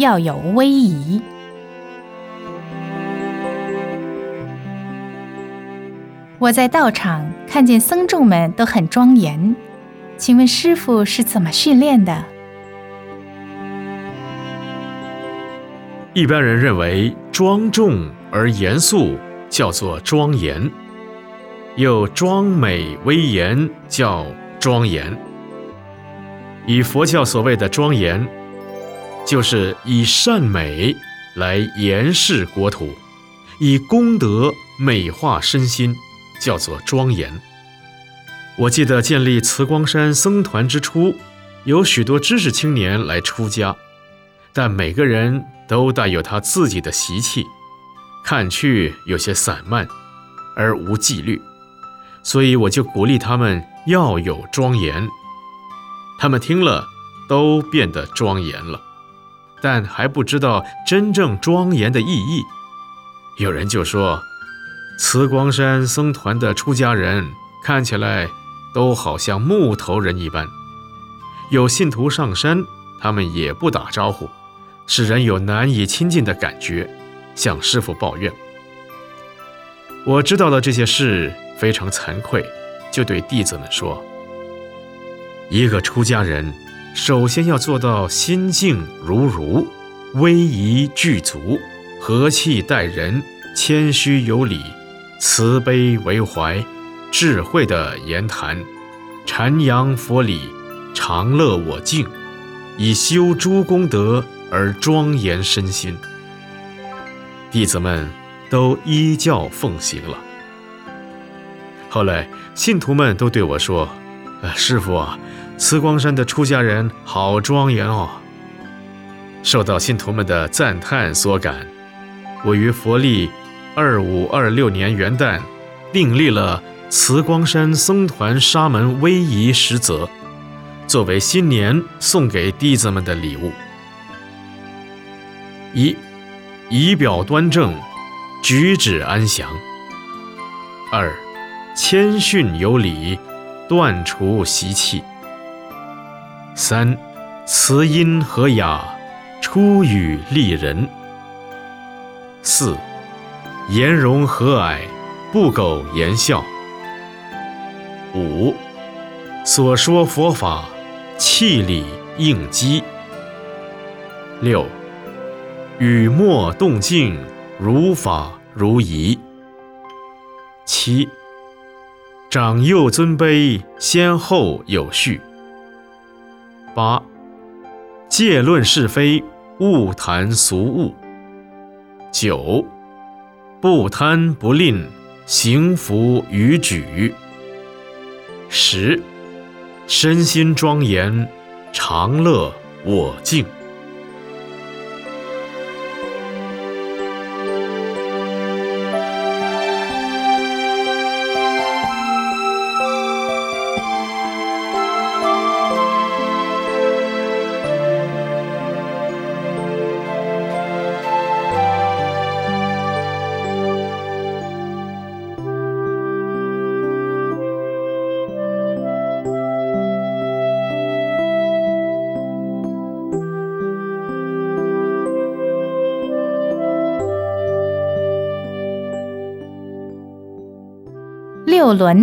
要有威仪。我在道场看见僧众们都很庄严，请问师傅是怎么训练的？一般人认为庄重而严肃叫做庄严，又庄美威严叫庄严。以佛教所谓的庄严，就是以善美来严饰国土，以功德美化身心。叫做庄严。我记得建立慈光山僧团之初，有许多知识青年来出家，但每个人都带有他自己的习气，看去有些散漫，而无纪律，所以我就鼓励他们要有庄严。他们听了，都变得庄严了，但还不知道真正庄严的意义。有人就说。慈光山僧团的出家人看起来都好像木头人一般，有信徒上山，他们也不打招呼，使人有难以亲近的感觉，向师傅抱怨。我知道了这些事，非常惭愧，就对弟子们说：一个出家人，首先要做到心静如如，威仪具足，和气待人，谦虚有礼。慈悲为怀，智慧的言谈，阐扬佛理，常乐我净，以修诸功德而庄严身心。弟子们都依教奉行了。后来信徒们都对我说：“呃，师傅啊，慈光山的出家人好庄严哦。”受到信徒们的赞叹所感，我于佛历。二五二六年元旦，订立了慈光山僧团沙门威仪十则，作为新年送给弟子们的礼物。一，仪表端正，举止安详；二，谦逊有礼，断除习气；三，慈音和雅，出语利人；四。颜容和蔼，不苟言笑。五，所说佛法，气理应机。六，语默动静，如法如仪。七，长幼尊卑，先后有序。八，戒论是非，勿谈俗物。九。不贪不吝，行拂于举。十，身心庄严，常乐我净。六轮。